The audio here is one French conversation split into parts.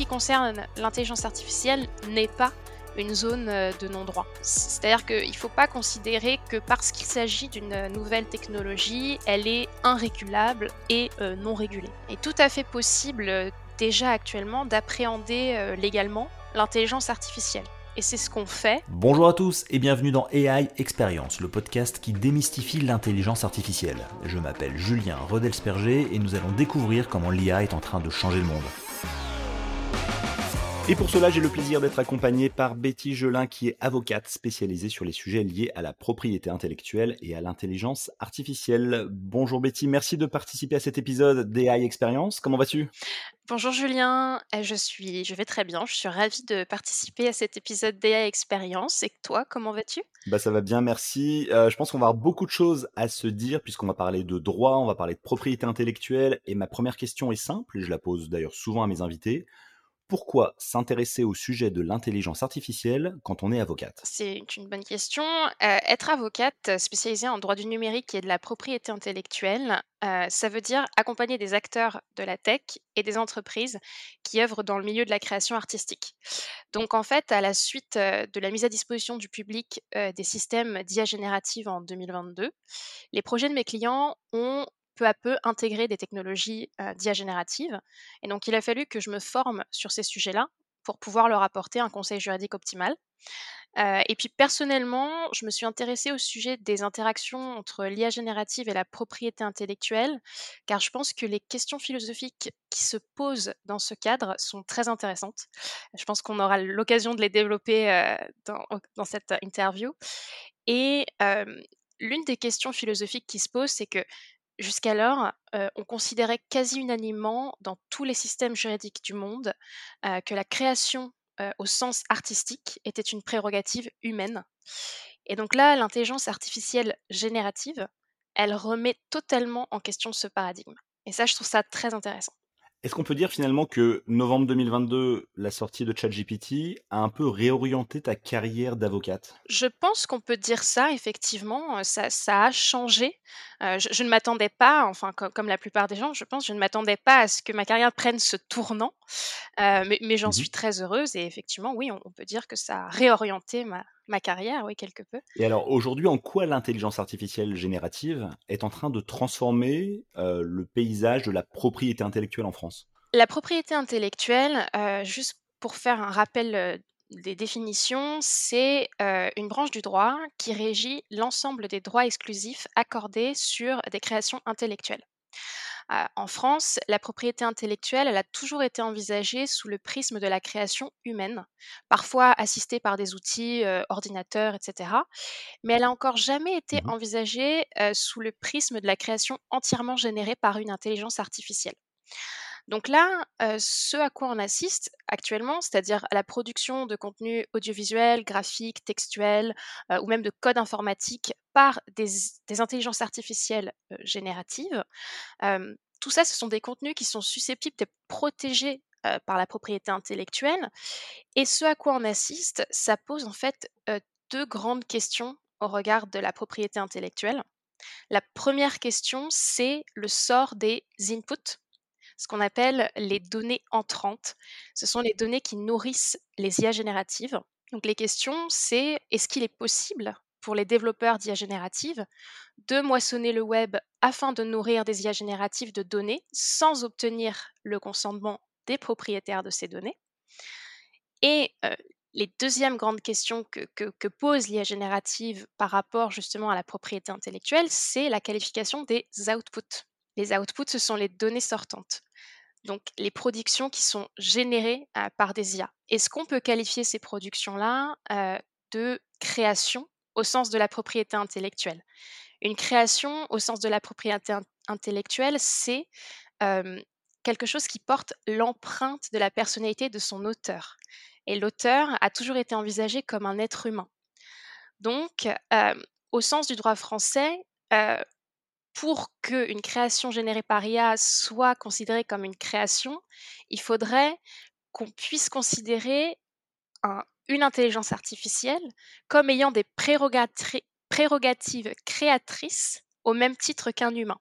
qui concerne l'intelligence artificielle n'est pas une zone euh, de non-droit. C'est-à-dire qu'il ne faut pas considérer que parce qu'il s'agit d'une nouvelle technologie, elle est irrégulable et euh, non régulée. Il est tout à fait possible euh, déjà actuellement d'appréhender légalement l'intelligence artificielle. Et c'est ce qu'on fait. Bonjour à tous et bienvenue dans AI Experience, le podcast qui démystifie l'intelligence artificielle. Je m'appelle Julien Rodelsperger et nous allons découvrir comment l'IA est en train de changer le monde. Et pour cela, j'ai le plaisir d'être accompagné par Betty Gelin, qui est avocate spécialisée sur les sujets liés à la propriété intellectuelle et à l'intelligence artificielle. Bonjour Betty, merci de participer à cet épisode d'AI Experience. Comment vas-tu? Bonjour Julien, euh, je suis, je vais très bien. Je suis ravie de participer à cet épisode d'AI Experience. Et toi, comment vas-tu? Bah ça va bien, merci. Euh, je pense qu'on va avoir beaucoup de choses à se dire puisqu'on va parler de droit, on va parler de propriété intellectuelle. Et ma première question est simple, et je la pose d'ailleurs souvent à mes invités pourquoi s'intéresser au sujet de l'intelligence artificielle quand on est avocate? C'est une bonne question. Euh, être avocate spécialisée en droit du numérique et de la propriété intellectuelle, euh, ça veut dire accompagner des acteurs de la tech et des entreprises qui œuvrent dans le milieu de la création artistique. Donc en fait, à la suite euh, de la mise à disposition du public des systèmes d'IA générative en 2022, les projets de mes clients ont peu à peu intégrer des technologies euh, d'IA générative. Et donc, il a fallu que je me forme sur ces sujets-là pour pouvoir leur apporter un conseil juridique optimal. Et puis personnellement, je me suis intéressée au sujet des interactions entre l'IA générative et la propriété intellectuelle, car je pense que les questions philosophiques qui se posent dans ce cadre sont très intéressantes. Je pense qu'on aura l'occasion de les développer dans, dans, cette interview. Et l'une des questions philosophiques qui se posent, c'est que Jusqu'alors, on considérait quasi unanimement dans tous les systèmes juridiques du monde que la création au sens artistique était une prérogative humaine. Et donc là, l'intelligence artificielle générative, elle remet totalement en question ce paradigme. Et ça, je trouve ça très intéressant. Est-ce qu'on peut dire finalement que novembre 2022, la sortie de ChatGPT, a un peu réorienté ta carrière d'avocate? Je pense qu'on peut dire ça, effectivement. Ça, ça a changé. Euh, je, ne m'attendais pas, enfin, comme, la plupart des gens, je pense, je ne m'attendais pas à ce que ma carrière prenne ce tournant. Euh, mais, j'en mmh suis très heureuse. Et effectivement, oui, on, peut dire que ça a réorienté ma, ma carrière, oui, quelque peu. Et alors aujourd'hui, en quoi l'intelligence artificielle générative est en train de transformer euh, le paysage de la propriété intellectuelle en France? La propriété intellectuelle, euh, juste pour faire un rappel des définitions, c'est une branche du droit qui régit l'ensemble des droits exclusifs accordés sur des créations intellectuelles en France, la propriété intellectuelle, elle a toujours été envisagée sous le prisme de la création humaine, parfois assistée par des outils, ordinateurs, etc. Mais elle a encore jamais été mmh envisagée sous le prisme de la création entièrement générée par une intelligence artificielle. Donc là, ce à quoi on assiste actuellement, c'est-à-dire à la production de contenu audiovisuel, graphique, textuel ou même de code informatique par des, intelligences artificielles génératives, tout ça, ce sont des contenus qui sont susceptibles d'être protégés par la propriété intellectuelle. Et ce à quoi on assiste, ça pose en fait deux grandes questions au regard de la propriété intellectuelle. La première question, c'est le sort des inputs, ce qu'on appelle les données entrantes. Ce sont les données qui nourrissent les IA génératives. Donc les questions, c'est est-ce qu'il est possible pour les développeurs d'IA génératives de moissonner le web afin de nourrir des IA génératives de données sans obtenir le consentement des propriétaires de ces données Et les deuxièmes grandes questions que, que pose l'IA générative par rapport justement à la propriété intellectuelle, c'est la qualification des outputs. Les outputs, ce sont les données sortantes donc les productions qui sont générées par des IA. Est-ce qu'on peut qualifier ces productions-là de création au sens de la propriété intellectuelle Une création au sens de la propriété intellectuelle, c'est quelque chose qui porte l'empreinte de la personnalité de son auteur. Et l'auteur a toujours été envisagé comme un être humain. Donc, au sens du droit français, pour qu'une création générée par IA soit considérée comme une création, il faudrait qu'on puisse considérer intelligence artificielle comme ayant des prérogatives créatrices au même titre qu'un humain.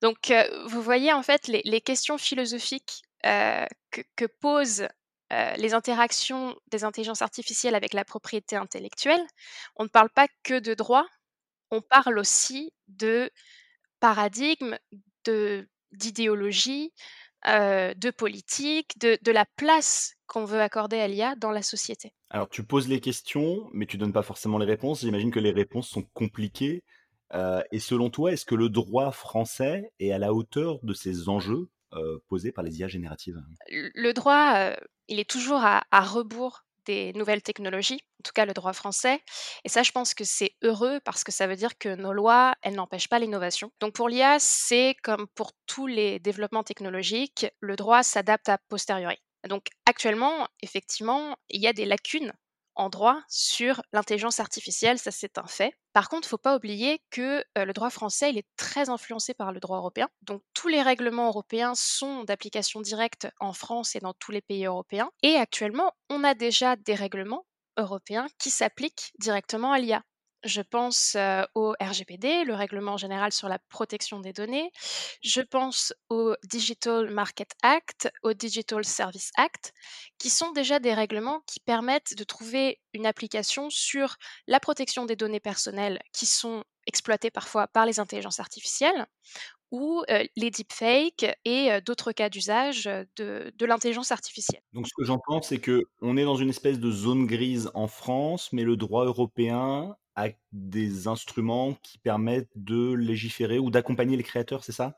Donc, vous voyez en fait les, questions philosophiques que, que posent les interactions des intelligences artificielles avec la propriété intellectuelle, on ne parle pas que de droit, on parle aussi de paradigme, de d'idéologie, de politique, de, de la place qu'on veut accorder à l'IA dans la société. Alors tu poses les questions, mais tu donnes pas forcément les réponses. J'imagine que les réponses sont compliquées. et selon toi, est-ce que le droit français est à la hauteur de ces enjeux posés par les IA génératives? Le droit, il est toujours à, à rebours des nouvelles technologies, en tout cas le droit français. Et ça, je pense que c'est heureux parce que ça veut dire que nos lois, elles n'empêchent pas l'innovation. Donc pour l'IA, c'est comme pour tous les développements technologiques, le droit s'adapte à posteriori. Donc actuellement, effectivement, il y a des lacunes en droit sur l'intelligence artificielle, ça c'est un fait. Par contre, ne faut pas oublier que le droit français, il est très influencé par le droit européen. Donc tous les règlements européens sont d'application directe en France et dans tous les pays européens. Et actuellement, on a déjà des règlements européens qui s'appliquent directement à l'IA. Je pense au RGPD, le règlement général sur la protection des données. Je pense au Digital Market Act, au Digital Service Act, qui sont déjà des règlements qui permettent de trouver une application sur la protection des données personnelles qui sont exploitées parfois par les intelligences artificielles ou les deepfakes et d'autres cas d'usage de, l'intelligence artificielle. Donc ce que j'entends, c'est que on est dans une espèce de zone grise en France, mais le droit européen a des instruments qui permettent de légiférer ou d'accompagner les créateurs, c'est ça,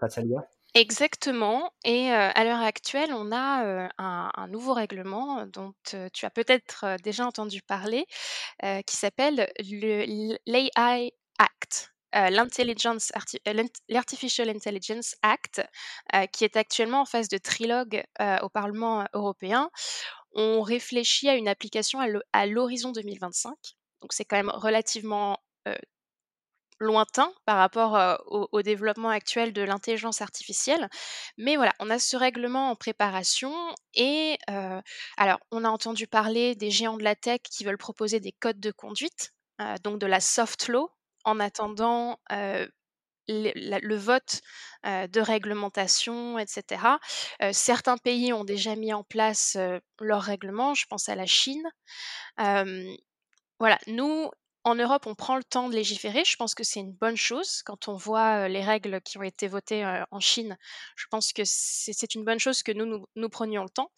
face à l'IA Exactement. Et à l'heure actuelle, on a un, nouveau règlement dont tu as peut-être déjà entendu parler, qui s'appelle l'AI Act. l'intelligence l'Artificial Intelligence Act, qui est actuellement en phase de trilogue au Parlement européen. On réfléchit à une application à l'horizon 2025. Donc c'est quand même relativement lointain par rapport au, développement actuel de l'intelligence artificielle. Mais voilà, on a ce règlement en préparation et alors on a entendu parler des géants de la tech qui veulent proposer des codes de conduite, donc de la soft law, en attendant le, vote de réglementation, etc. certains pays ont déjà mis en place leurs règlements, je pense à la Chine. Voilà, nous, en Europe, on prend le temps de légiférer. Je pense que c'est une bonne chose. Quand on voit les règles qui ont été votées en Chine, je pense que c'est une bonne chose que nous, nous, prenions le temps.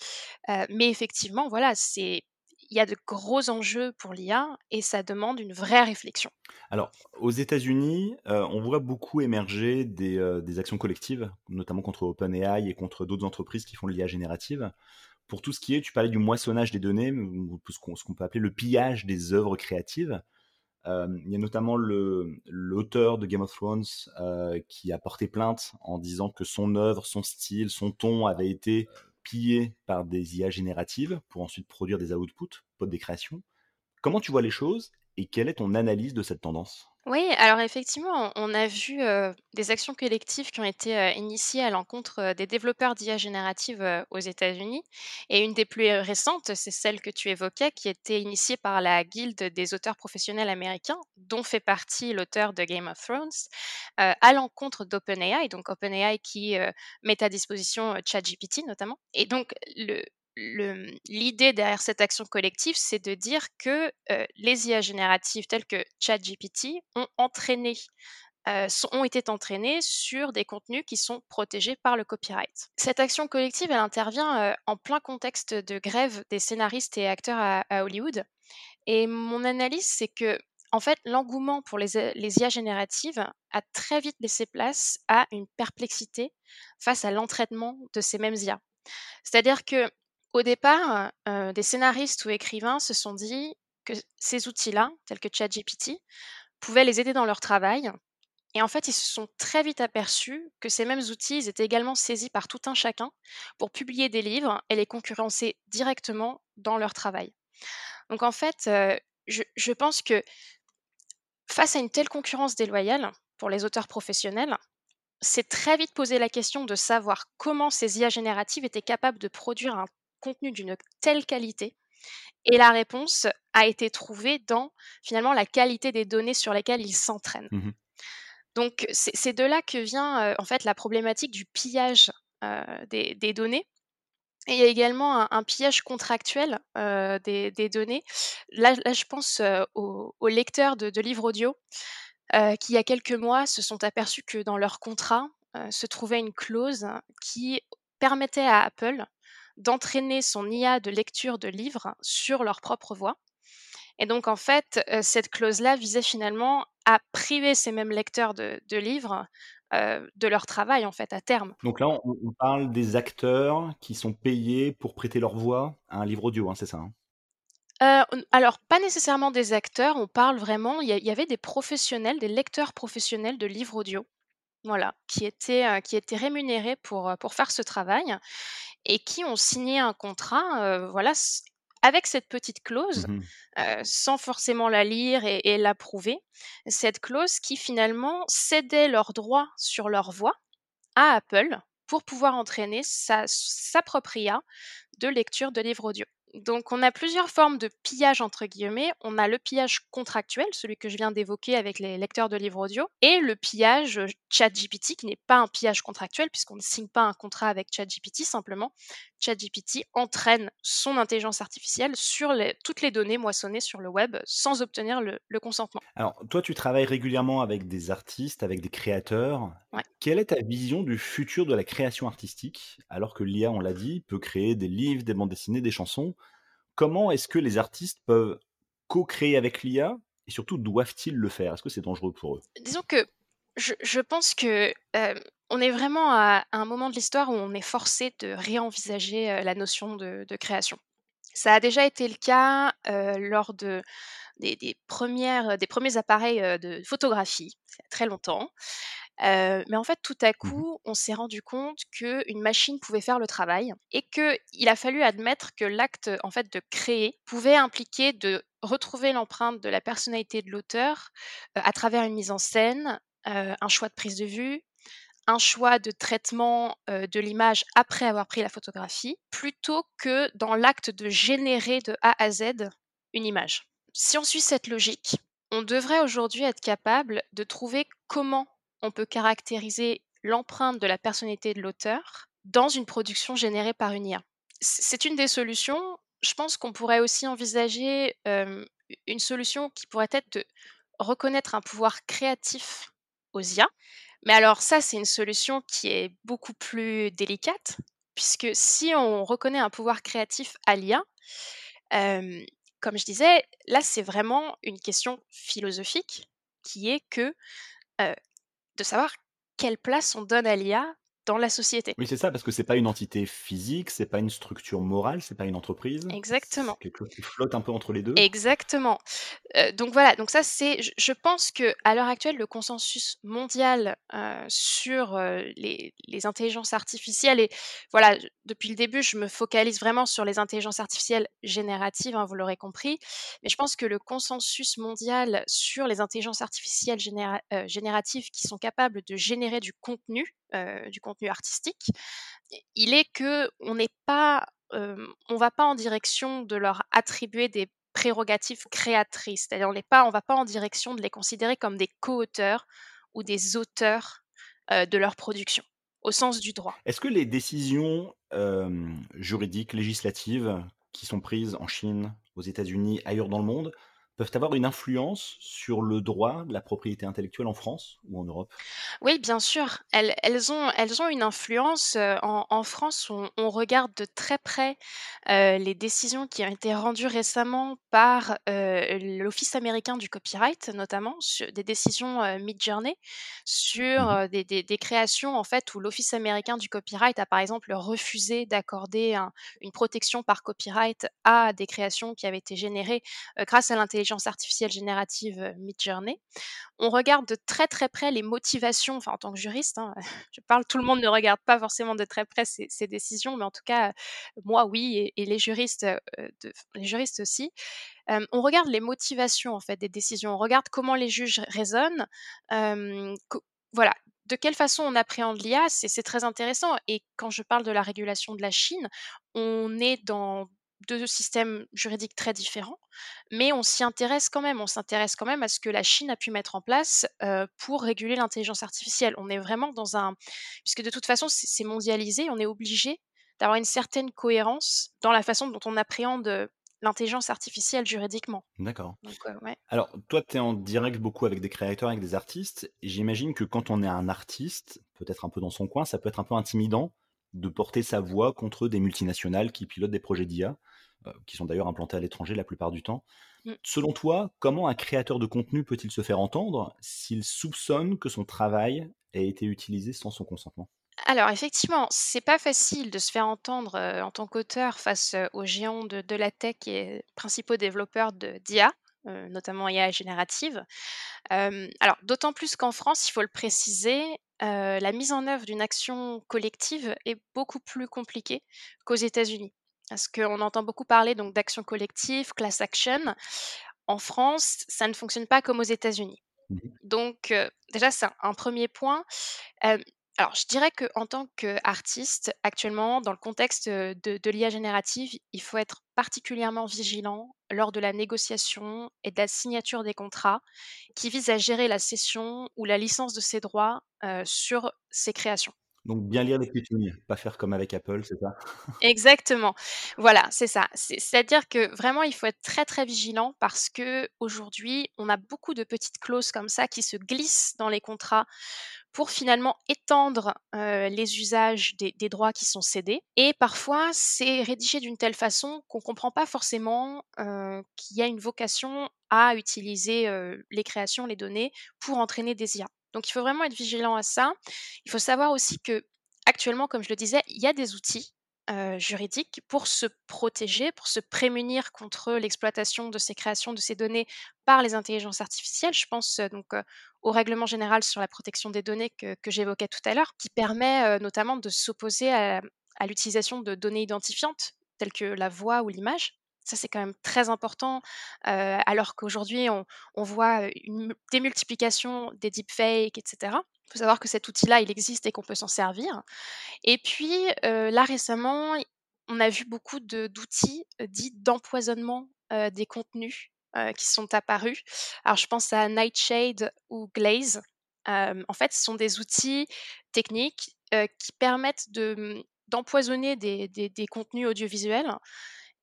mais effectivement, voilà, c'est il y a de gros enjeux pour l'IA et ça demande une vraie réflexion. Alors, aux États-Unis, on voit beaucoup émerger des, des, actions collectives, notamment contre OpenAI et contre d'autres entreprises qui font de l'IA générative pour tout ce qui est, tu parlais du moissonnage des données, ce qu'on peut appeler le pillage des œuvres créatives. Euh, il y a notamment l'auteur de Game of Thrones euh, qui a porté plainte en disant que son œuvre, son style, son ton avait été pillé par des IA génératives pour ensuite produire des outputs, des créations. Comment tu vois les choses et quelle est ton analyse de cette tendance? Oui, alors effectivement, on a vu des actions collectives qui ont été initiées à l'encontre des développeurs d'IA générative aux États-Unis. Et une des plus récentes, c'est celle que tu évoquais, qui était initiée par la Guilde des auteurs professionnels américains, dont fait partie l'auteur de Game of Thrones, à l'encontre d'OpenAI, donc OpenAI qui met à disposition ChatGPT notamment. Et donc, le, l'idée derrière cette action collective, c'est de dire que les IA génératives telles que ChatGPT ont entraîné, ont été entraînées sur des contenus qui sont protégés par le copyright. Cette action collective, elle intervient en plein contexte de grève des scénaristes et acteurs à, Hollywood. Et mon analyse, c'est que en fait, l'engouement pour les, les, IA génératives a très vite laissé place à une perplexité face à l'entraînement de ces mêmes IA. C'est-à-dire que au départ, des scénaristes ou écrivains se sont dit que ces outils-là, tels que ChatGPT, pouvaient les aider dans leur travail. Et en fait, ils se sont très vite aperçus que ces mêmes outils étaient également saisis par tout un chacun pour publier des livres et les concurrencer directement dans leur travail. Donc en fait, je, je pense que face à une telle concurrence déloyale pour les auteurs professionnels, c'est très vite posé la question de savoir comment ces IA génératives étaient capables de produire un contenu d'une telle qualité Et la réponse a été trouvée dans finalement la qualité des données sur lesquelles ils s'entraînent. Mmh Donc c'est de là que vient en fait la problématique du pillage des, des, données. Et il y a également un, un pillage contractuel des, des, données. Là, là, je pense aux, aux, lecteurs de, de livres audio qui, il y a quelques mois, se sont aperçus que dans leur contrat se trouvait une clause qui permettait à Apple d'entraîner son IA de lecture de livres sur leur propre voix. Et donc, en fait, cette clause-là visait finalement à priver ces mêmes lecteurs de, de livres euh, de leur travail, en fait, à terme. Donc là, on, on, parle des acteurs qui sont payés pour prêter leur voix à un livre audio, hein, c'est ça hein? Euh, alors, pas nécessairement des acteurs, on parle vraiment, il y, y, avait des professionnels, des lecteurs professionnels de livres audio, voilà, qui étaient, euh, qui étaient rémunérés pour, pour faire ce travail et qui ont signé un contrat, euh, voilà, avec cette petite clause, mmh euh, sans forcément la lire et, et l'approuver, cette clause qui finalement cédait leurs droits sur leur voix à Apple pour pouvoir entraîner sa, sa propre IA de lecture de livres audio. Donc, on a plusieurs formes de pillage, entre guillemets. On a le pillage contractuel, celui que je viens d'évoquer avec les lecteurs de livres audio, et le pillage ChatGPT, qui n'est pas un pillage contractuel, puisqu'on ne signe pas un contrat avec ChatGPT, simplement. ChatGPT entraîne son intelligence artificielle sur les, toutes les données moissonnées sur le web sans obtenir le, le, consentement. Alors, toi, tu travailles régulièrement avec des artistes, avec des créateurs. Ouais. Quelle est ta vision du futur de la création artistique, alors que l'IA, on l'a dit, peut créer des livres, des bandes dessinées, des chansons? Comment est-ce que les artistes peuvent co-créer avec l'IA et surtout doivent-ils le faire? Est-ce que c'est dangereux pour eux? Disons que je, je pense que euh, on est vraiment à, un moment de l'histoire où on est forcé de réenvisager euh, la notion de, de, création. Ça a déjà été le cas euh, lors de, des, des, premières, des premiers appareils de photographie, il y a très longtemps. Mais en fait, tout à Mmh coup, on s'est rendu compte qu'une machine pouvait faire le travail et qu'il a fallu admettre que l'acte en fait de créer pouvait impliquer de retrouver l'empreinte de la personnalité de l'auteur euh, à travers une mise en scène, un choix de prise de vue, un choix de traitement euh, de l'image après avoir pris la photographie, plutôt que dans l'acte de générer de A à Z une image. Si on suit cette logique, on devrait aujourd'hui être capable de trouver comment on peut caractériser l'empreinte de la personnalité de l'auteur dans une production générée par une IA. C'est une des solutions. Je pense qu'on pourrait aussi envisager euh, une solution qui pourrait être de reconnaître un pouvoir créatif aux IA. Mais alors ça, c'est une solution qui est beaucoup plus délicate, puisque si on reconnaît un pouvoir créatif à l'IA, comme je disais, là, c'est vraiment une question philosophique qui est que de savoir quelle place on donne à l'IA dans la société. Oui, c'est ça, parce que c'est pas une entité physique, c'est pas une structure morale, c'est pas une entreprise. Exactement. C'est quelque chose qui flotte un peu entre les deux. Exactement. Euh, donc voilà, donc ça c'est, je, je pense que à l'heure actuelle, le consensus mondial euh, sur euh, les, les, intelligences artificielles et voilà, depuis le début, je me focalise vraiment sur les intelligences artificielles génératives, hein, vous l'aurez compris, mais je pense que le consensus mondial sur les intelligences artificielles généra génératives qui sont capables de générer du contenu, du contenu contenu artistique, il est que on n'est pas, on va pas en direction de leur attribuer des prérogatives créatrices, c'est-à-dire on n'est pas, on va pas en direction de les considérer comme des co-auteurs ou des auteurs de leur production au sens du droit. Est-ce que les décisions juridiques, législatives qui sont prises en Chine, aux États-Unis, ailleurs dans le monde, peuvent avoir une influence sur le droit de la propriété intellectuelle en France ou en Europe? Oui, bien sûr. Elles, elles, ont, elles ont une influence. En, en France, on, on, regarde de très près euh, les décisions qui ont été rendues récemment par euh, l'Office américain du copyright, notamment sur des décisions euh, Mid-Journey sur mmh. des, des, des, créations en fait où l'Office américain du copyright a par exemple refusé d'accorder un, une protection par copyright à des créations qui avaient été générées grâce à l'intelligence artificielle générative Midjourney, on regarde de très très près les motivations, enfin en tant que juriste, hein, je parle, tout le monde ne regarde pas forcément de très près ces, décisions, mais en tout cas, moi oui, et, les juristes, de, les juristes aussi. Euh, on regarde les motivations en fait des décisions, on regarde comment les juges raisonnent, euh, voilà, de quelle façon on appréhende l'IA, c'est très intéressant. Et quand je parle de la régulation de la Chine, on est dans 2 systèmes juridiques très différents, mais on s'y intéresse quand même. On s'intéresse quand même à ce que la Chine a pu mettre en place, heu, pour réguler l'intelligence artificielle. On est vraiment dans un puisque de toute façon c'est mondialisé, on est obligé d'avoir une certaine cohérence dans la façon dont on appréhende, heu, l'intelligence artificielle juridiquement. D'accord. Ouais. Alors, toi, tu es en direct beaucoup avec des créateurs, avec des artistes j'imagine que quand on est un artiste, peut-être un peu dans son coin, ça peut être un peu intimidant de porter sa voix contre des multinationales qui pilotent des projets d'IA, qui sont d'ailleurs implantés à l'étranger la plupart du temps. Mmh. Selon toi, comment un créateur de contenu peut-il se faire entendre s'il soupçonne que son travail a été utilisé sans son consentement? Alors effectivement, c'est pas facile de se faire entendre, heu, en tant qu'auteur face, heu, aux géants de de la tech et principaux développeurs de d'IA, notamment IA générative. Alors d'autant plus qu'en France, il faut le préciser, la mise en œuvre d'une action collective est beaucoup plus compliquée qu'aux États-Unis. Parce qu'on entend beaucoup parler donc d'action collective, class action. En France, ça ne fonctionne pas comme aux États-Unis. Mmh Donc, déjà c'est un un 1 point. Alors je dirais qu'en tant qu'artiste, actuellement, dans le contexte, de de l'IA générative, il faut être particulièrement vigilant lors de la négociation et de la signature des contrats qui visent à gérer la cession ou la licence de ses droits, sur ses créations. Donc bien lire les lignes, pas faire comme avec Apple, c'est ça? Exactement. Voilà, c'est ça. C'est c'est-à-dire que vraiment, il faut être très, très vigilant parce qu'aujourd'hui, on a beaucoup de petites clauses comme ça qui se glissent dans les contrats pour finalement étendre, heu, les usages des droits qui sont cédés et parfois, c'est rédigé d'une telle façon qu'on comprend pas forcément, heu, qu'il y a une vocation à utiliser, heu, les créations, les données pour entraîner des IA. Donc il faut vraiment être vigilant à ça. Il faut savoir aussi qu'actuellement, comme je le disais, il y a des outils, heu, juridiques pour se protéger, pour se prémunir contre l'exploitation de ces créations, de ces données par les intelligences artificielles. Je pense, heu, donc, heu, au règlement général sur la protection des données que que j'évoquais tout à l'heure, qui permet, notamment de s'opposer à l'utilisation de données identifiantes telles que la voix ou l'image. Ça, c'est quand même très important, alors qu'aujourd'hui on voit, une mu démultiplication des deepfakes et cetera. Il faut savoir que cet outil-là, il existe et qu'on peut s'en servir et puis, là récemment, on a vu beaucoup d'outils, dits d'empoisonnement, des contenus, qui sont apparus. Alors je pense à Nightshade ou Glaze. En fait, ce sont des outils techniques, qui permettent mmh, d'empoisonner des contenus audiovisuels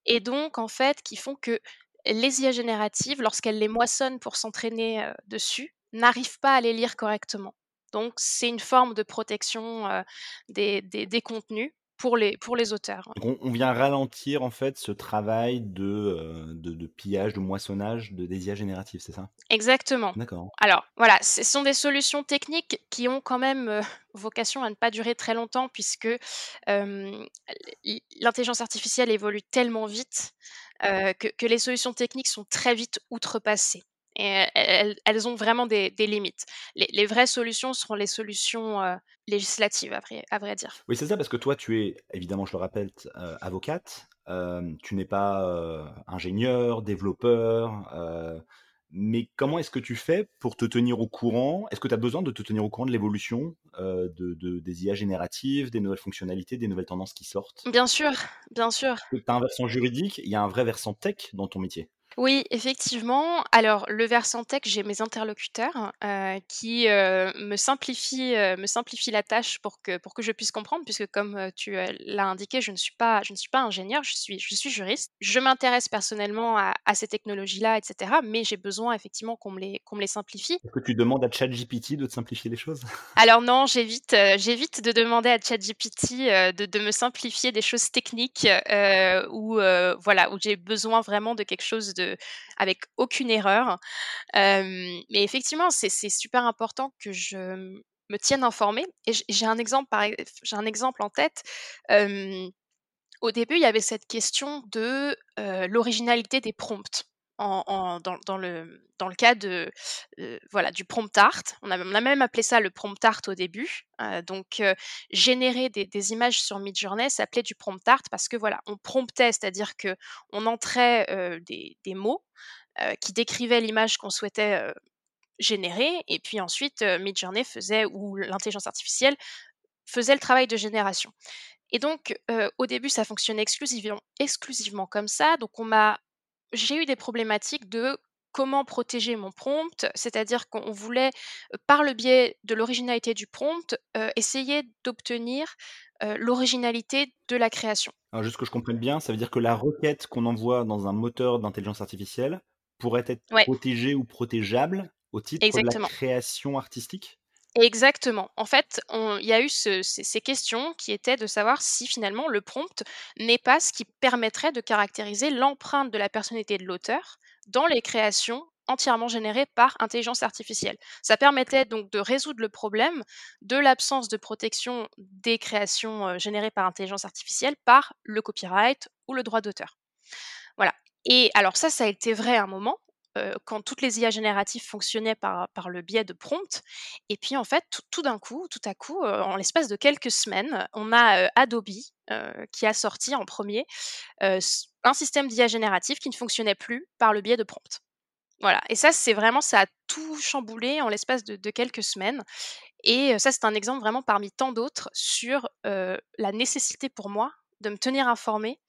et donc en fait, qui font que les IA génératives, lorsqu'elles les moissonnent pour s'entraîner, dessus, n'arrivent pas à les lire correctement. Donc c'est une forme de protection, des des contenus pour les pour les auteurs. On on vient ralentir en fait ce travail de, de pillage, de moissonnage de des IA génératives, c'est ça? Exactement. D'accord. Alors voilà, ce sont des solutions techniques qui ont quand même, heu, vocation à ne pas durer très longtemps puisque, l l'intelligence artificielle évolue tellement vite, que les solutions techniques sont très vite outrepassées et elles elles ont vraiment des des limites. Les les vraies solutions seront les solutions, législatives à vrai à vrai dire. Oui, c'est ça, parce que toi, tu es évidemment, je le heu, avocate, tu n'es pas, heu, ingénieure, développeur, mais comment est-ce que tu fais pour te tenir au courant? Est-ce que tu as besoin de te tenir au courant de l'évolution, de des IA génératives, des nouvelles fonctionnalités, des nouvelles tendances qui sortent? Bien sûr, bien sûr. Tu as un versant juridique, il y a un vrai versant tech dans ton métier? Oui, effectivement. Alors, le versant tech, j'ai mes interlocuteurs, heu, qui, heu, me simplifient, heu, me simplifient la tâche pour que pour que je puisse comprendre puisque comme, tu, l'as indiqué, je ne suis pas je ne suis pas ingénieure, je suis je suis juriste. Je m'intéresse personnellement à à ces technologies-là et cetera, mais j'ai besoin effectivement qu'on me les qu'on me les simplifie. Est-ce que tu demandes à ChatGPT de te simplifier les choses? Alors non, j'évite, j'évite de demander à ChatGPT, de de me simplifier des choses techniques, où, voilà, où j'ai besoin vraiment de quelque chose de avec aucune erreur. Mais effectivement, c'est super important que je me tienne informée et j'ai un exemple j'ai un exemple en tête. Au début, il y avait cette question de, l'originalité des prompts dans le cas de, heu, voilà, du prompt art. On a on même appelé ça le prompt art au début. Heu, donc heu, générer des images sur Midjourney s'appelait du prompt art parce que voilà, on promptait, c'est-à-dire qu'on entrait, heu, des mots, qui décrivaient l'image qu'on souhaitait, générer et puis ensuite, Midjourney faisait ou l'intelligence artificielle faisait le travail de génération Et donc, au début, ça fonctionnait exclusivement exclusivement comme ça. Donc on m'a j'ai eu des problématiques de comment protéger mon prompt, c'est-à-dire qu'on voulait, par le biais de l'originalité du prompt, essayer d'obtenir, l'originalité de la création. Alors juste que je comprenne bien, ça veut dire que la requête qu'on envoie dans un moteur d'intelligence artificielle pourrait être Ouais, protégée ou protégeable au titre de la création artistique? Exactement. En fait, il y a eu ce ces ces questions qui étaient de savoir si finalement le prompt n'est pas ce qui permettrait de caractériser l'empreinte de la personnalité de l'auteur dans les créations entièrement générées par intelligence artificielle. Ça permettait donc de résoudre le problème de l'absence de protection des créations, heu, générées par intelligence artificielle par le copyright ou le droit d'auteur. Voilà et alors ça, ça a été vrai à un moment, heu, quand toutes les IA génératives fonctionnaient par le biais de prompts. Et puis en fait, tout d'un coup, tout à coup, heu, en l'espace de quelques semaines, on a, heu, Adobe, qui a sorti en premier er un système d'IA générative qui ne fonctionnait plus par le biais de prompts. Voilà. Et ça, c'est vraiment ça a tout chamboulé en l'espace de quelques semaines. Et ça, c'est un exemple vraiment parmi tant d'autres sur, la nécessité pour moi de me tenir informée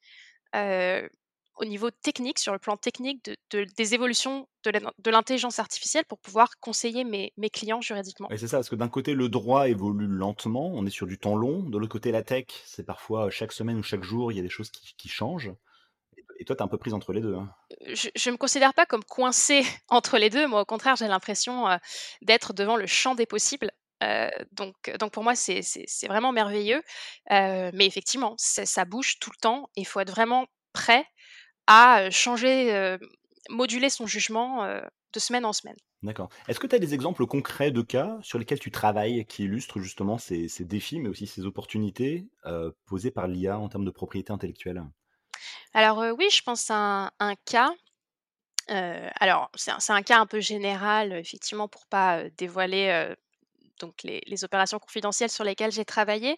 au niveau technique, sur le plan technique de de des évolutions de l'in de l'intelligence artificielle pour pouvoir conseiller mes mes clients juridiquement. Ouais, c'est ça, parce que d'un côté, le droit évolue lentement, on est sur du temps long. De l'autre côté, la tech, c'est parfois, chaque semaine ou chaque jour, il y a des choses qui qui changent et et toi, tu es un peu prise entre les 2, hein? je je me considère pas comme coincée entre les 2. Moi, au contraire, j'ai l'impression, heu, d'être devant le champ des possibles. Donc donc pour moi, c'est vraiment merveilleux. Mais effectivement, ça bouge tout le temps et il faut être vraiment prêt à, changer, moduler son jugement, de semaine en semaine. D'accord. Est-ce que tu as des exemples concrets de cas sur lesquels tu travailles, qui illustrent justement ces ces défis, mais aussi ces opportunités, posées par l'IA en termes de propriété intellectuelle? Alors, oui, je pense à un un cas, alors c'est un un cas un peu général, effectivement pour pas, dévoiler, donc les opérations confidentielles sur lesquelles j'ai travaillé.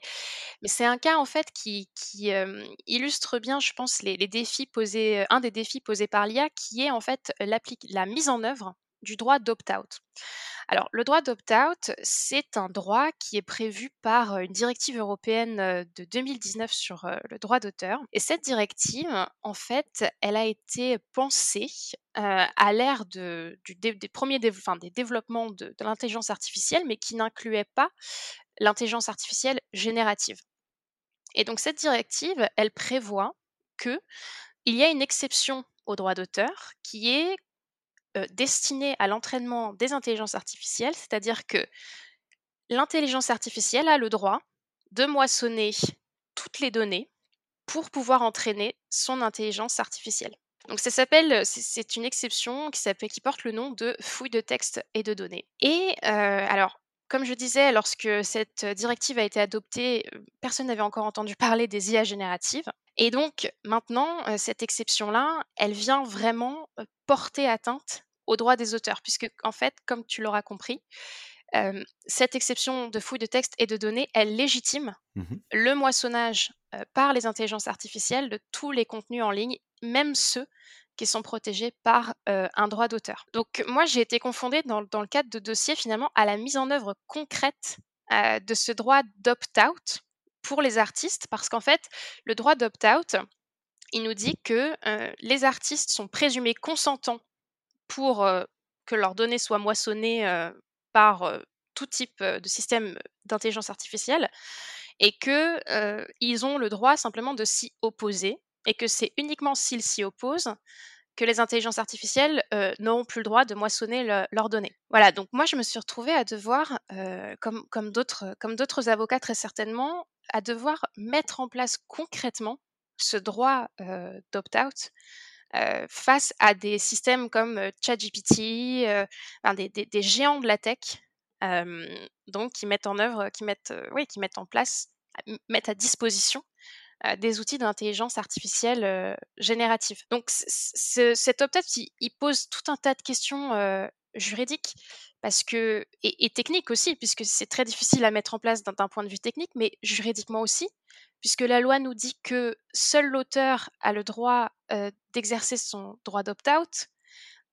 Mais c'est un cas en fait qui hem, illustre bien, je pense, les défis posés, heu, un des défis posés par l'IA qui est en fait la mise en œuvre du droit d'opt-out. Alors le droit d'opt-out, c'est un droit qui est prévu par, une directive européenne, de 2019 sur, le droit d'auteur et cette directive, en fait, elle a été pensée, à l'ère des premiers développements de de l'intelligence artificielle, mais qui n'incluait pas l'intelligence artificielle générative. Et donc cette directive, elle prévoit qu'il y a une exception au droit d'auteur qui est, destinée à l'entraînement des intelligences artificielles. C'est-à-dire que l'intelligence artificielle a le droit de moissonner toutes les données pour pouvoir entraîner son intelligence artificielle. Donc ça s'appelle, c'est une exception qui porte le nom de fouille de texte et de données. Et alors, comme je disais, lorsque cette directive a été adoptée, personne n'avait encore entendu parler des IA génératives et donc maintenant, heu, cette exception-là, elle vient vraiment, porter atteinte aux droits des auteurs puisqu'en fait, comme tu l'auras compris, cette exception de fouille de texte et de données, elle légitime Mmh le moissonnage, par les intelligences artificielles de tous les contenus en ligne, même ceux qui sont protégés par, un droit d'auteur. Donc moi, j'ai été confondée dans dans le cadre de dossiers finalement à la mise en œuvre concrète, de ce droit d'opt-out pour les artistes parce qu'en fait, le droit d'opt-out, il nous dit que, les artistes sont présumés consentants pour, que leurs données soient moissonnées, par, tout type, de système d'intelligence artificielle et que, ils ont le droit simplement de s'y opposer et que c'est uniquement s'ils s'y opposent que les intelligences artificielles, n'auront plus le droit de moissonner le leurs données. Voilà, donc moi je me suis retrouvée à devoir, comme d'autres avocats très certainement, à devoir mettre en place concrètement ce droit, d'opt-out, face à des systèmes comme, ChatGPT, des géants de la tech, donc qui mettent en œuvre, qui mettent, oui, qui mettent en place, mettent à disposition, des outils d'intelligence artificielle, générative. Donc cet opt-out, il pose tout un tas de questions, juridiques parce que et techniques aussi, puisque c'est très difficile à mettre en place d'un point de vue technique, mais juridiquement aussi, puisque la loi nous dit que seul l'auteur a le droit, heu, d'exercer son droit d'opt-out.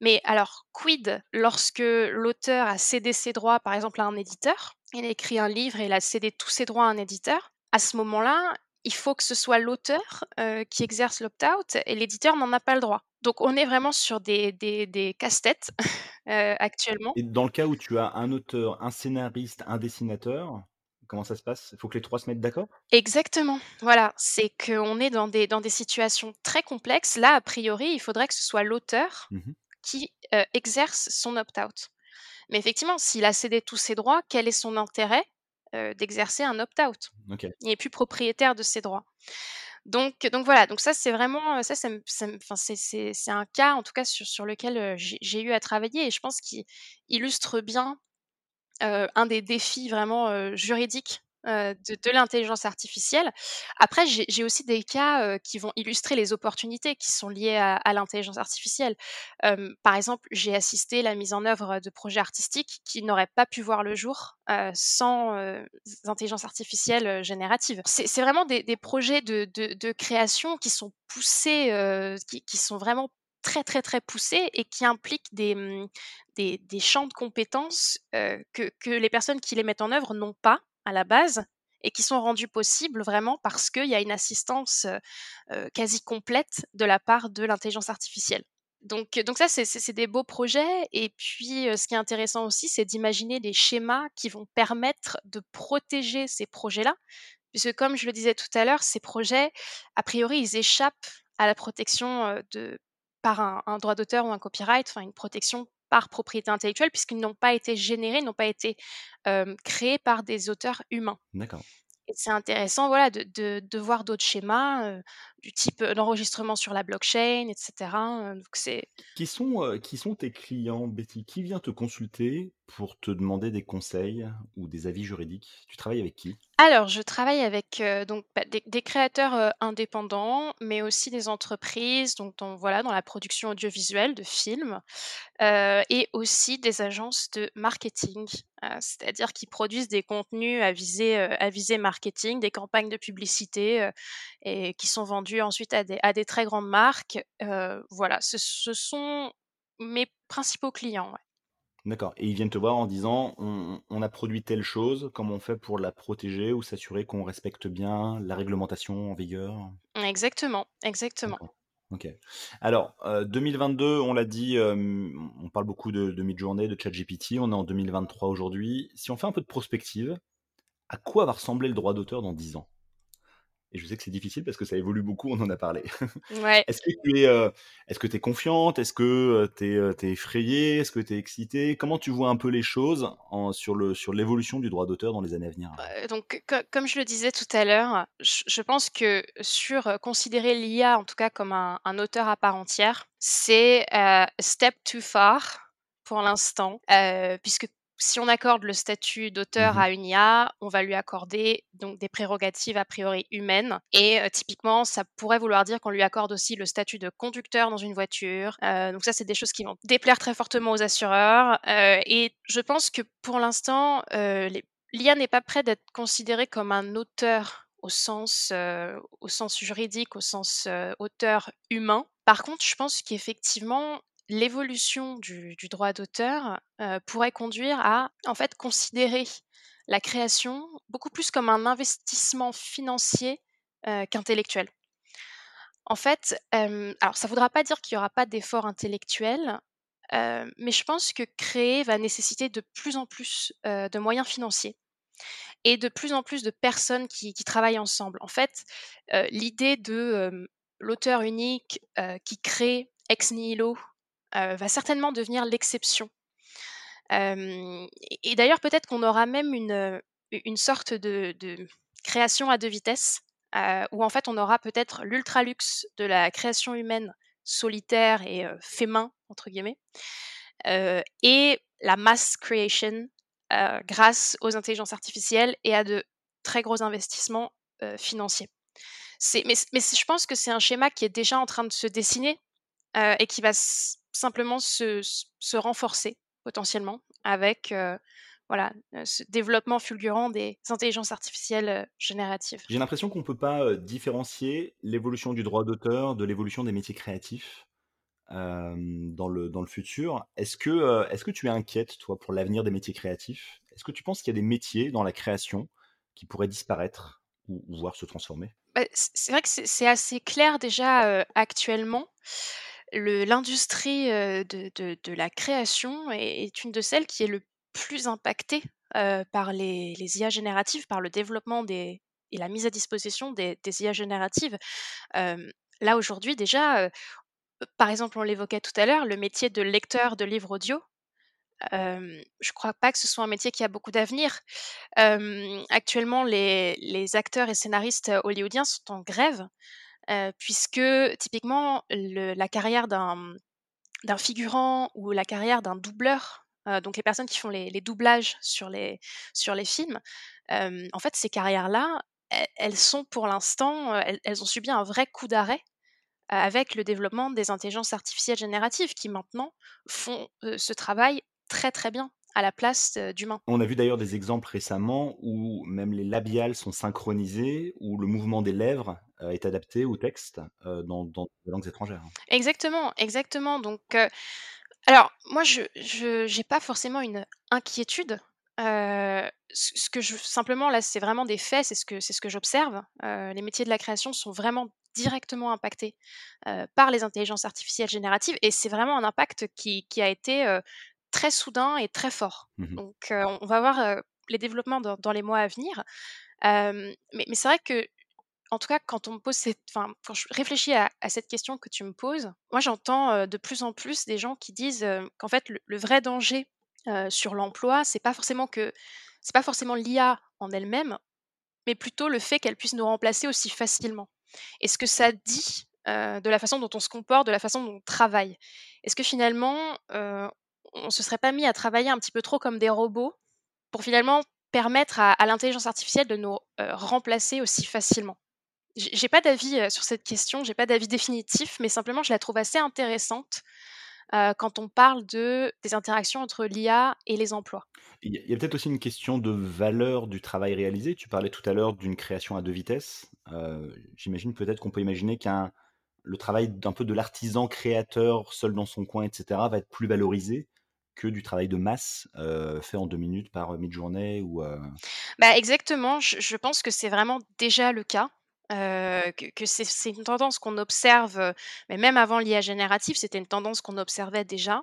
Mais alors, quid lorsque l'auteur a cédé ses droits, par exemple, à un éditeur? Il a écrit un livre et il a cédé tous ses droits à un éditeur. À ce moment-là, il faut que ce soit l'auteur, heu, qui exerce l'opt-out et l'éditeur n'en a pas le droit. Donc on est vraiment sur des des des casse-têtes, heu, actuellement. Et dans le cas où tu as un auteur, un scénariste, un dessinateur, comment ça se passe? Il faut que les 3 se mettent d'accord? Exactement, voilà, c'est qu'on est dans des dans des situations très complexes. Là, a priori, il faudrait que ce soit l'auteur Mmh qui, heu, exerce son opt-out. Mais effectivement, s'il a cédé tous ses droits, quel est son intérêt, d'exercer un opt-out? Il n'est plus propriétaire de ses droits. Donc donc voilà, donc ça c'est vraiment, ça ça ça c'est un cas en tout cas sur sur lequel, j'ai eu à travailler et je pense qu'il illustre bien, un des défis vraiment, juridiques, heu, de l'intelligence artificielle. Après j'ai aussi des cas, heu, qui vont illustrer les opportunités qui sont liées à à l'intelligence artificielle. Hem, par exemple, j'ai assisté la mise en œuvre de projets artistiques qui n'auraient pas pu voir le jour, sans, intelligence artificielle, générative. C'est vraiment des projets de création qui sont poussés, qui sont vraiment très, très, très poussés et qui impliquent des, mmh, des champs de compétences, que les personnes qui les mettent en œuvre n'ont pas à la base et qui sont rendus possibles vraiment parce qu'il y a une assistance, heu heu, quasi complète de la part de l'intelligence artificielle. Donc donc ça, c'est des beaux projets et puis, heu, ce qui est intéressant aussi, c'est d'imaginer des schémas qui vont permettre de protéger ces projets-là. Puisque comme je le disais tout à l'heure, ces projets, a priori, ils échappent à la protection, de par un un droit d'auteur ou un copyright, enfin une protection par propriété intellectuelle puisqu'ils n'ont pas été générés, n'ont pas été, créés par des auteurs humains. D'accord. C'est intéressant, voilà, de de de voir d'autres schémas, du type, heu, l'enregistrement sur la blockchain et cetera, heu, donc c'est Qui sont, heu, qui sont tes clients, Betty? Qui vient te consulter pour te demander des conseils ou des avis juridiques? Tu travailles avec qui? alors je travaille avec, donc bah, des des créateurs, indépendants, mais aussi des entreprises, donc dans voilà, dans la production audiovisuelle de films, et aussi des agences de marketing, c'est-à-dire qui produisent des contenus à visée, à visée marketing, des campagnes de publicité, et qui sont vendus ensuite à des à des très grandes marques, heu, voilà, ce ce sont mes principaux clients, ouais. D'accord et ils viennent te voir en disant: «On on a produit telle chose, comment on fait pour la protéger ou s'assurer qu'on respecte bien la réglementation en vigueur?» Exactement, exactement. OK. Alors, heu, 2022, on l'a dit, on parle beaucoup de de Midjourney, de ChatGPT. On est en 2023 aujourd'hui. Si on fait un peu de prospective, à quoi va ressembler le droit d'auteur dans 10 ans? Et je sais que c'est difficile parce que ça évolue beaucoup, on en a parlé. Ouais. Est-ce que tu es, heu, est-ce que es confiante? Est-ce que, heu, tu es, tu es effrayée? Est-ce que tu es excitée? Comment tu vois un peu les choses en sur le sur l'évolution du droit d'auteur dans les années à venir? Heu, donc co comme je le disais tout à l'heure, je je pense que sur, heu, considérer l'IA en tout cas comme un un auteur à part entière, c'est, step too far pour l'instant, puisque si on accorde le statut d'auteur Mmh à une IA, on va lui accorder donc des prérogatives a priori humaines et typiquement ça pourrait vouloir dire qu'on lui accorde aussi le statut de conducteur dans une voiture, donc ça c'est des choses qui vont déplaire très fortement aux assureurs, et je pense que pour l'instant, L'IA n'est pas prêt d'être considéré comme un auteur au sens, au sens juridique, au sens, auteur humain. Par contre, je pense qu'effectivement, l'évolution du droit d'auteur, heu, pourrait conduire à, en fait, considérer la création beaucoup plus comme un investissement financier, heu, qu'intellectuel. En fait, hem, alors ça ne voudra pas dire qu'il y aura pas d'effort intellectuel, mais je pense que créer va nécessiter de plus en plus, de moyens financiers et de plus en plus de personnes qui qui travaillent ensemble. En fait, l'idée de, l'auteur unique, qui crée ex nihilo, heu, va certainement devenir l'exception. Et d'ailleurs peut-être qu'on aura même une, heu, une sorte de création à 2 vitesses, heu, où en fait on aura peut-être l'ultra luxe de la création humaine solitaire et «fait main» entre guillemets, et la mass creation, grâce aux intelligences artificielles et à de très gros investissements, financiers. Mais mais je pense que c'est un schéma qui est déjà en train de se dessiner, et qui va simplement se renforcer potentiellement avec, heu, voilà, heu, ce développement fulgurant des intelligences artificielles, heu, génératives. J'ai l'impression qu'on peut pas, différencier l'évolution du droit d'auteur de l'évolution des métiers créatifs, dans le dans le futur. Est-ce que, est-ce que tu es inquiète, toi, pour l'avenir des métiers créatifs? Est-ce que tu penses qu'il y a des métiers dans la création qui pourraient disparaître ou, ou voir se transformer? Bah, c'est vrai que c'est assez clair déjà, actuellement. L'industrie, de la création est une de celles qui est le plus impactée, par les IA génératives, par le développement et la mise à disposition des IA génératives. Là aujourd'hui déjà, par exemple, on l'évoquait tout à l'heure, le métier de lecteur de livres audio, je crois pas que ce soit un métier qui a beaucoup d'avenir. Actuellement, les acteurs et scénaristes hollywoodiens sont en grève, heu, puisque typiquement la carrière d'un, figurant ou la carrière d'un doubleur, heu, donc les personnes qui font les doublages sur les films, hem, en fait, ces carrières-là, elles sont pour l'instant, elles elles ont subi un vrai coup d'arrêt, avec le développement des intelligences artificielles génératives qui maintenant font, ce travail très, très bien à la place, d'humains. On a vu d'ailleurs des exemples récemment où même les labiales sont synchronisées, où le mouvement des lèvres, est adapté au texte, dans dans des langues étrangères, hein. Exactement, exactement donc alors moi je j'ai pas forcément une inquiétude, ce que je simplement là, c'est vraiment des faits, c'est ce que c'est ce que j'observe. Les métiers de la création sont vraiment directement impactés, par les intelligences artificielles génératives et c'est vraiment un impact qui qui a été, très soudain et très fort. Mmh mh. Donc on va voir, les développements dans dans les mois à venir. Mais mais c'est vrai que en tout cas, quand on me pose cette enfin, quand je réfléchis à à cette question que tu me poses, moi j'entends, de plus en plus des gens qui disent, qu'en fait le le vrai danger, sur l'emploi, c'est pas forcément que c'est pas forcément l'IA en elle-même, mais plutôt le fait qu'elle puisse nous remplacer aussi facilement. Et ce que ça dit, de la façon dont on se comporte, de la façon dont on travaille? Est-ce que finalement, on se serait pas mis à travailler un petit peu trop comme des robots pour finalement permettre à l'intelligence artificielle de nous, heu, remplacer aussi facilement? J'ai pas d'avis, heu, sur cette question, j'ai pas d'avis définitif, mais simplement je la trouve assez intéressante, heu, quand on parle de des interactions entre l'IA et les emplois. Il y a peut-être aussi une question de valeur du travail réalisé. Tu parlais tout à l'heure d'une création à 2 vitesses. J'imagine peut-être qu'on peut imaginer qu'un le travail d'un peu de l'artisan créateur seul dans son coin et cetera, va être plus valorisé que du travail de masse, fait en 2 minutes par, mid-journée ou, Bah, exactement, je pense que c'est vraiment déjà le cas, heu, que c'est une tendance qu'on observe, heu, mais même avant l'IA générative, c'était une tendance qu'on observait déjà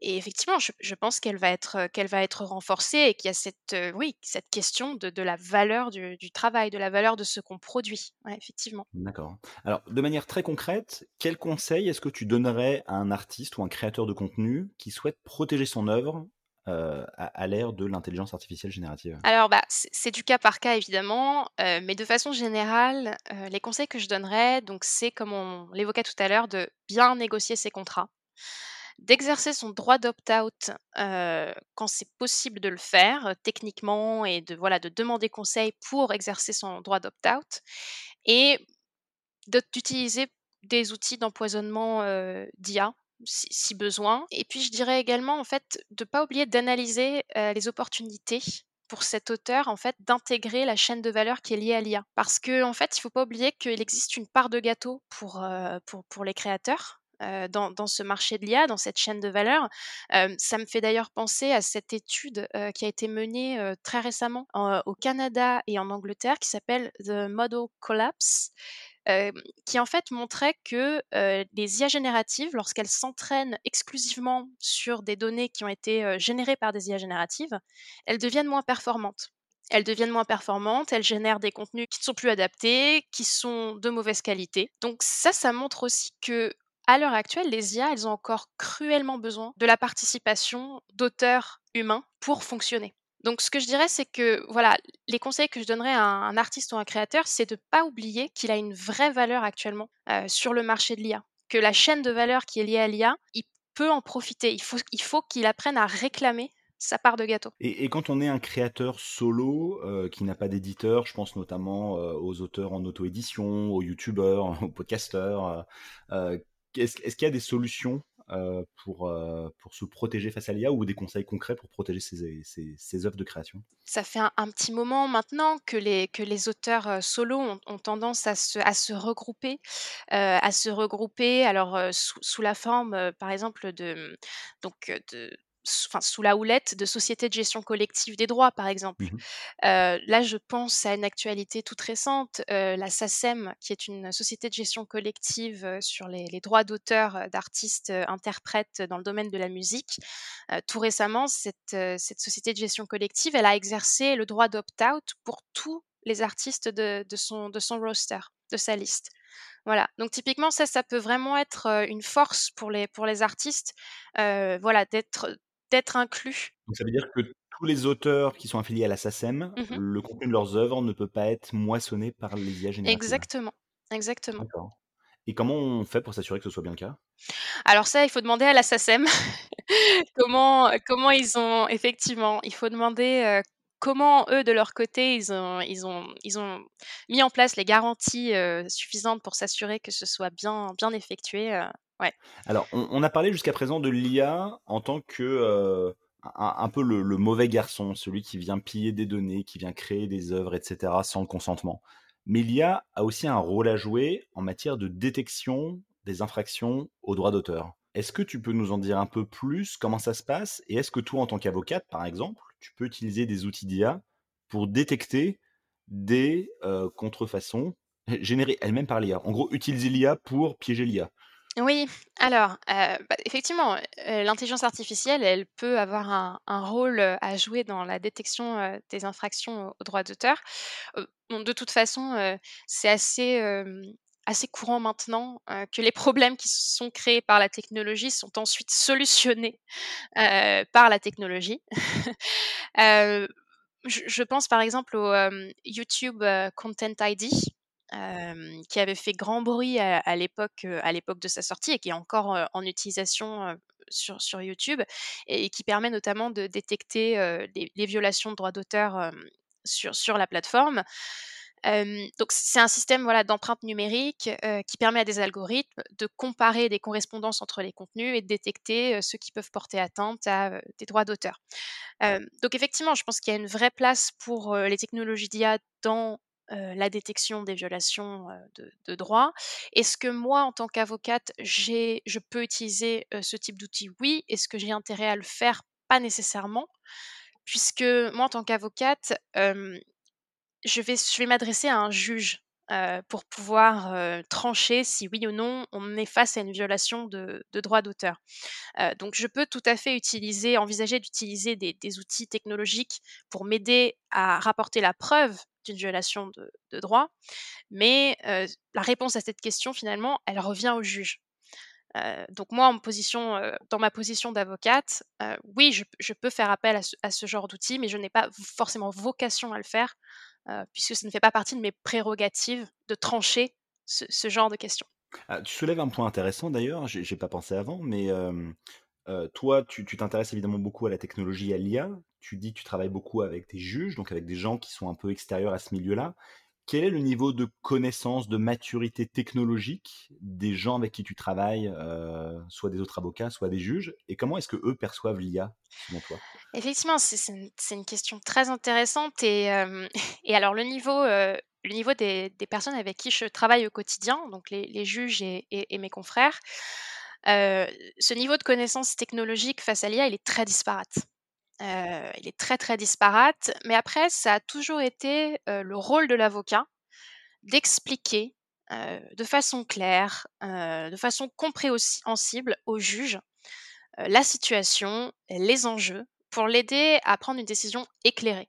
et effectivement, je pense qu'elle va être, qu'elle va être renforcée et qu'il y a cette, oui, cette question de la valeur du travail, de la valeur de ce qu'on produit. Effectivement. D'accord. Alors, de manière très concrète, quel conseil est-ce que tu donnerais à un artiste ou un créateur de contenu qui souhaite protéger son œuvre, heu, à l'ère de l'intelligence artificielle générative? Alors, bah, c'est du cas par cas évidemment, heu, mais de façon générale, heu, les conseils que je donnerais, donc c'est comme on l'évoquait tout à l'heure, de bien négocier ses contrats, d'exercer son droit d'opt-out, quand c'est possible de le faire, techniquement et de voilà, de demander conseil pour exercer son droit d'opt-out et d'utiliser des outils d'empoisonnement, d'IA si besoin et puis je dirais également en fait de pas oublier d'analyser, les opportunités pour cet auteur en fait d'intégrer la chaîne de valeur qui est liée à l'IA. Parce qu'en fait, il faut pas oublier qu'il existe une part de gâteau pour, pour les créateurs, dans dans ce marché de l'IA, dans cette chaîne de valeur. Ça me fait d'ailleurs penser à cette étude, qui a été menée, très récemment en au Canada et en Angleterre qui s'appelle The Model Collapse qui en fait montrait que, les IA génératives, lorsqu'elles s'entraînent exclusivement sur des données qui ont été, générées par des IA génératives, elles deviennent moins performantes. Elles deviennent moins performantes, elles génèrent des contenus qui ne sont plus adaptés, qui sont de mauvaise qualité. Donc ça, ça montre aussi que à l'heure actuelle, les IA, elles ont encore cruellement besoin de la participation d'auteurs humains pour fonctionner. Donc ce que je dirais, c'est que voilà, les conseils que je donnerais à un artiste ou un créateur, c'est de pas oublier qu'il a une vraie valeur actuellement, heu, sur le marché de l'IA. Que la chaîne de valeur qui est liée à l'IA, il peut en profiter. Il faut il faut qu'il apprenne à réclamer sa part de gâteau. Et quand on est un créateur solo, heu, qui n'a pas d'éditeur, je pense notamment, heu, aux auteurs en auto-édition, aux youtubeurs, aux podcasteurs, est-ce qu'il y a des solutions, pour, heu, pour se protéger face à l'IA ou des conseils concrets pour protéger ses ses œuvres de création? Ça fait un petit moment maintenant que les que les auteurs, heu, solos ont ont tendance à se à se regrouper, à se regrouper alors, sous sous la forme, par exemple de, donc, de enfin, sous la houlette de sociétés de gestion collective des droits, par exemple. Mmh Euh, là, je pense à une actualité toute récente, euh, la SACEM, qui est une société de gestion collective euh, sur les, les droits d'auteur d'artistes interprètes dans le domaine de la musique. Euh, tout récemment, cette, cette société de gestion collective, elle a exercé le droit d'opt-out pour tous les artistes de, de son, de son roster, de sa liste. Voilà, donc typiquement ça, ça peut vraiment être une force pour les, pour les artistes, euh, voilà, d'être d'être inclus. Donc ça veut dire que tous les auteurs qui sont affiliés à la SACEM, Mhm. le contenu de leurs œuvres ne peut pas être moissonné par les IA génératives? Exactement, exactement. Et comment on fait pour s'assurer que ce soit bien le cas? Alors ça, il faut demander à la SACEM comment, comment ils ont effectivement, il faut demander euh, comment eux de leur côté ils ont, ils ont, ils ont mis en place les garanties euh, suffisantes pour s'assurer que ce soit bien, bien effectué. euh, ouais. Alors, on, a parlé jusqu'à présent de l'IA en tant que euh, un, peu le, le mauvais garçon, celui qui vient piller des données, qui vient créer des œuvres, etc., sans le consentement. Mais l'IA a aussi un rôle à jouer en matière de détection des infractions aux droits d'auteur. Est-ce que tu peux nous en dire un peu plus? Comment ça se passe? Et est-ce que toi, en tant qu'avocate, par exemple, tu peux utiliser des outils d'IA pour détecter des euh, contrefaçons générées elles-mêmes par l'IA En gros, utiliser l'IA pour piéger l'IA. Oui, alors, heu, bah, effectivement, heu, l'intelligence artificielle, elle peut avoir un rôle, à jouer dans la détection, des infractions aux droits d'auteur. De toute façon, c'est assez, assez courant maintenant, que les problèmes qui sont créés par la technologie sont ensuite solutionnés, par la technologie. Heu, je pense par exemple au, YouTube, Content ID, qui avait fait grand bruit à à l'époque, de sa sortie et qui est encore, en utilisation, sur sur YouTube et qui permet notamment de détecter, les violations de droits d'auteur, sur sur la plateforme. Donc c'est un système, voilà, d'empreinte numérique, qui permet à des algorithmes de comparer des correspondances entre les contenus et de détecter, ceux qui peuvent porter atteinte à, des droits d'auteur. Donc effectivement, je pense qu'il y a une vraie place pour, les technologies d'IA dans, heu, la détection des violations, heu, de de droits. Est-ce que moi, en tant qu'avocate, je peux utiliser, heu, ce type d'outil? Oui. Est-ce que j'ai intérêt à le faire? Pas nécessairement, puisque moi, en tant qu'avocate, je vais m'adresser à un juge, pour pouvoir, trancher si oui ou non on est face à une violation de droit d'auteur. Donc je peux tout à fait utiliser envisager d'utiliser des outils technologiques pour m'aider à rapporter la preuve d'une violation de droit, mais la réponse à cette question finalement, elle revient au juge. Donc moi en position, dans ma position d'avocate, oui je peux faire appel à ce genre d'outils, mais je n'ai pas forcément vocation à le faire, puisque ça ne fait pas partie de mes prérogatives de trancher ce genre de questions. Ah, tu soulèves un point intéressant d'ailleurs, j'ai pas pensé avant, mais toi, tu t'intéresses évidemment beaucoup à la technologie, à l'IA. Tu dis que tu travailles beaucoup avec des juges, donc avec des gens qui sont un peu extérieurs à ce milieu-là. Quel est le niveau de connaissance, de maturité technologique des gens avec qui tu travailles, heu, soit des autres avocats, soit des juges? Et comment est-ce qu'eux perçoivent l'IA, selon toi? Effectivement, c'est une question très intéressante et et alors le niveau, heu, le niveau des personnes avec qui je travaille au quotidien, donc les juges et mes confrères, ce niveau de connaissance technologique face à l'IA, il est très disparate. Heu, il est très, très disparate, mais après ça a toujours été, le rôle de l'avocat d'expliquer, de façon claire, de façon compréhensible au juge, la situation, les enjeux, pour l'aider à prendre une décision éclairée.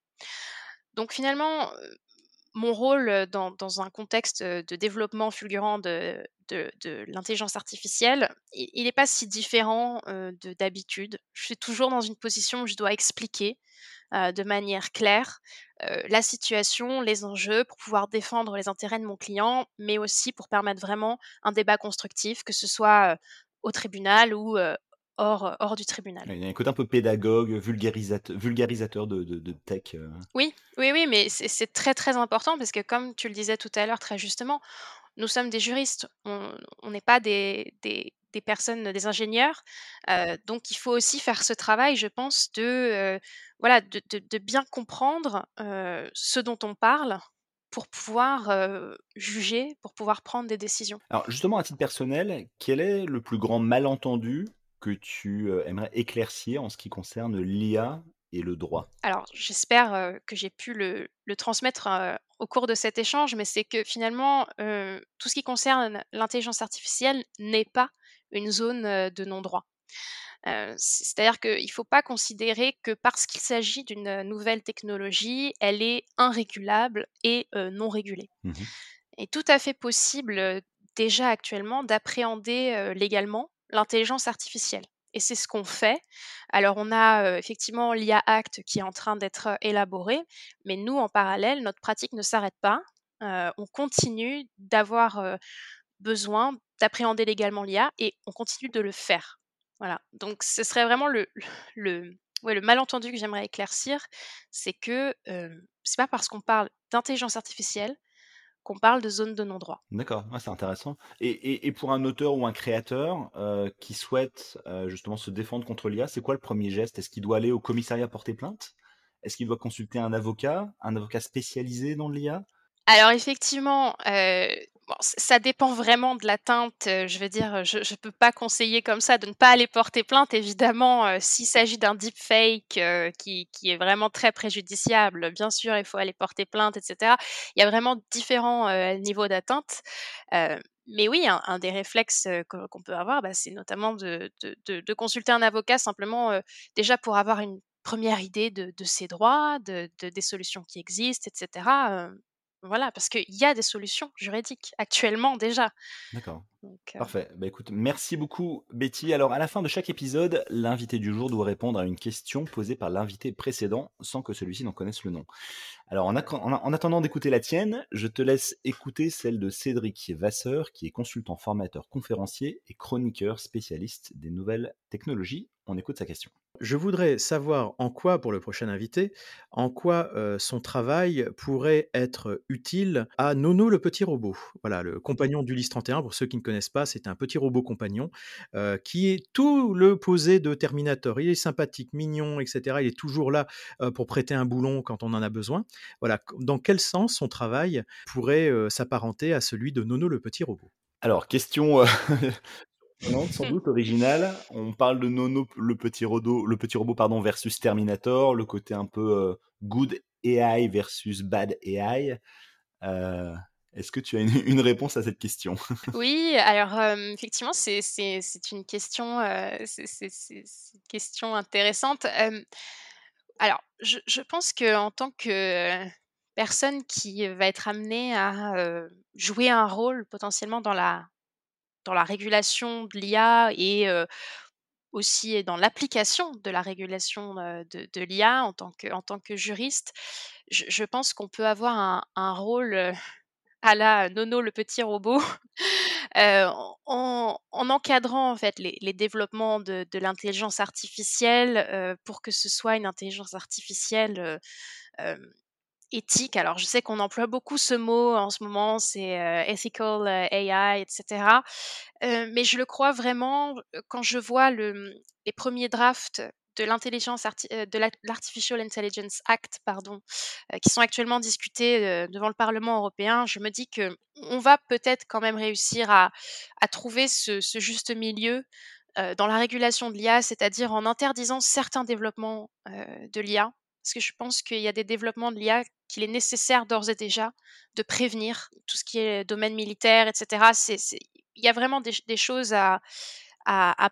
Donc finalement, mon rôle, dans un contexte, de développement fulgurant de l'intelligence artificielle, il est pas si différent, d'habitude. Je suis toujours dans une position où je dois expliquer, de manière claire, la situation, les enjeux pour pouvoir défendre les intérêts de mon client, mais aussi pour permettre vraiment un débat constructif, que ce soit, au tribunal ou, hors, hors du tribunal. il y a un côté un peu pédagogue, vulgarisate vulgarisateur de de de tech, heu Oui, oui, oui, mais c'est très, très important parce que comme tu le disais tout à l'heure très justement, nous sommes des juristes, on n'est pas des des des personnes, des ingénieurs, heu, donc il faut aussi faire ce travail, je pense, de, voilà, de bien comprendre, ce dont on parle pour pouvoir, juger, pour pouvoir prendre des décisions. Alors justement, à titre personnel, quel est le plus grand malentendu que tu, aimerais éclaircir en ce qui concerne l'IA et le droit? Alors j'espère, que j'ai pu le le transmettre, au cours de cet échange, mais c'est que finalement, tout ce qui concerne l'intelligence artificielle n'est pas une zone, de non-droit. C'est-à-dire qu'il ne faut pas considérer que parce qu'il s'agit d'une, nouvelle technologie, elle est irrégulable et non régulée. Mmh Il est tout à fait possible, déjà actuellement d'appréhender, légalement l'intelligence artificielle et c'est ce qu'on fait. Alors on a, effectivement l'IA Act qui est en train d'être, élaboré, mais nous en parallèle, notre pratique ne s'arrête pas. On continue d'avoir, besoin d'appréhender légalement l'IA et on continue de le faire. Voilà, donc ce serait vraiment le le ouais, le malentendu que j'aimerais éclaircir, c'est que, c'est pas parce qu'on parle d'intelligence artificielle qu'on parle de zone de non-droit. D'accord, c'est intéressant et et et pour un auteur ou un créateur, heu, qui souhaite, heu, justement se défendre contre l'IA, c'est quoi le premier geste? Est-ce qu'il doit aller au commissariat porter plainte? Est-ce qu'il doit consulter un avocat, un avocat spécialisé dans l'IA? Alors effectivement, heu, bon ça dépend vraiment de l'atteinte, je veux dire, je je peux pas conseiller comme ça de ne pas aller porter plainte. Évidemment, s'il s'agit d'un deepfake, heu, qui qui est vraiment très préjudiciable, bien sûr, il faut aller porter plainte et cetera. Il y a vraiment différents, heu, niveaux d'atteinte, mais oui, un un des réflexes, qu'on peut avoir, bah, c'est notamment de de de de consulter un avocat simplement, déjà pour avoir une première idée de ses droits, de de des solutions qui existent et cetera, heu voilà, parce qu'il y a des solutions juridiques actuellement déjà, D'accord. donc heu Parfait. Bah, écoute, merci beaucoup Betty. Alors à la fin de chaque épisode, l'invité du jour doit répondre à une question posée par l'invité précédent sans que celui-ci n'en connaisse le nom. Alors en- en attendant d'écouter la tienne, je te laisse écouter celle de Cédric Vasseur, qui est consultant formateur conférencier et chroniqueur spécialiste des nouvelles technologies. On écoute sa question. Je voudrais savoir en quoi, pour le prochain invité, en quoi, heu, son travail pourrait être utile à Nono le petit robot. Voilà, le compagnon d'Ulysse 31, pour ceux qui ne connaissent pas, c'est un petit robot compagnon, heu, qui est tout le posé de Terminator. Il est sympathique, mignon et cetera. Il est toujours là, heu, pour prêter un boulon quand on en a besoin. Voilà, dans quel sens son travail pourrait, s'apparenter à celui de Nono le petit robot? Alors, question euh, sans doute originale. On parle de Nono, le petit, rodo, le petit robot pardon, versus Terminator, le côté un peu euh, good AI versus bad AI. Euh, Est-ce que tu as une, réponse à cette question? Oui, alors, hem, effectivement, c'est une question, une question intéressante, alors je je pense qu'en tant que personne qui va être amenée à, jouer un rôle potentiellement dans la dans la régulation de l'IA et aussi dans l'application de la régulation, de l'IA en tant que en tant que juriste, je pense qu'on peut avoir un rôle, à la Nono le petit robot, en en encadrant en fait les développements de l'intelligence artificielle, pour que ce soit une intelligence artificielle, éthique. Alors je sais qu'on emploie beaucoup ce mot en ce moment, c'est, heu, ethical, heu, AI et cetera. Heu, mais je le crois vraiment, heu, quand je vois le, mmh, les premiers drafts de l'intelligence heu, de l'art l'Artificial Intelligence Act, pardon, qui sont actuellement discutés, devant le Parlement européen, je me dis que on va peut-être quand même réussir à à trouver ce ce juste milieu, dans la régulation de l'IA, c'est-à-dire en interdisant certains développements, de l'IA. Parce que je pense qu'il y a des développements de l'IA qu'il est nécessaire d'ores et déjà de prévenir. Tout ce qui est domaine militaire et cetera, c'est c'est il y a vraiment des, choses à,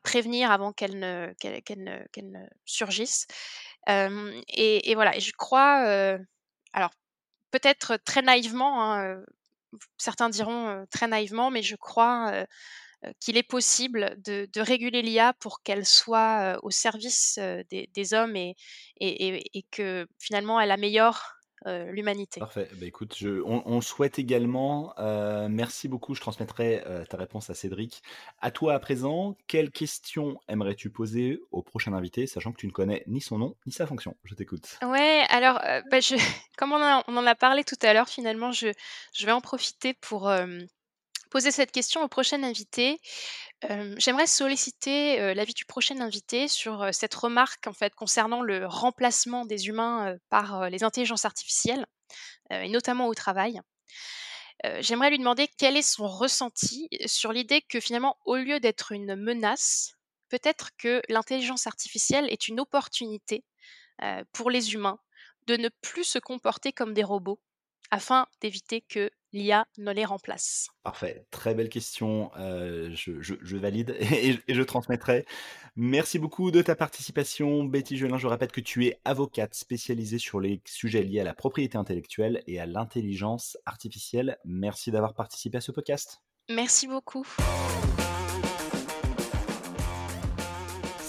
prévenir avant qu'elles ne, surgissent. Et, voilà, et je crois, alors peut-être très naïvement, hein, certains diront très naïvement, mais je crois qu'il est possible de, de réguler l'IA pour qu'elle soit au service des, des hommes et, et, et, et, que finalement elle améliore euh, l'humanité. Parfait. Bah, écoute, je, on, on, souhaite également. Euh, merci beaucoup. Je transmettrai euh, ta réponse à Cédric. À toi à présent, quelle question aimerais-tu poser au prochain invité, sachant que tu ne connais ni son nom ni sa fonction? Je t'écoute. Ouais, alors, euh, bah, je, comme on, a, on, en a parlé tout à l'heure, finalement, je, je, vais en profiter pour euh, poser cette question au prochain invité. J'aimerais solliciter l'avis du prochain invité sur cette remarque concernant le remplacement des humains par les intelligences artificielles et notamment au travail. J'aimerais lui demander quel est son ressenti sur l'idée que finalement, au lieu d'être une menace, peut-être que l'intelligence artificielle est une opportunité pour les humains de ne plus se comporter comme des robots afin d'éviter que l'IA ne les remplace Parfait, très belle question, euh, je, je- je valide et, et je transmettrai. Merci beaucoup de ta participation, Betty Gelin. Je répète que tu es avocate spécialisée sur les sujets liés à la propriété intellectuelle et à l'intelligence artificielle. Merci d'avoir participé à ce podcast. Merci beaucoup.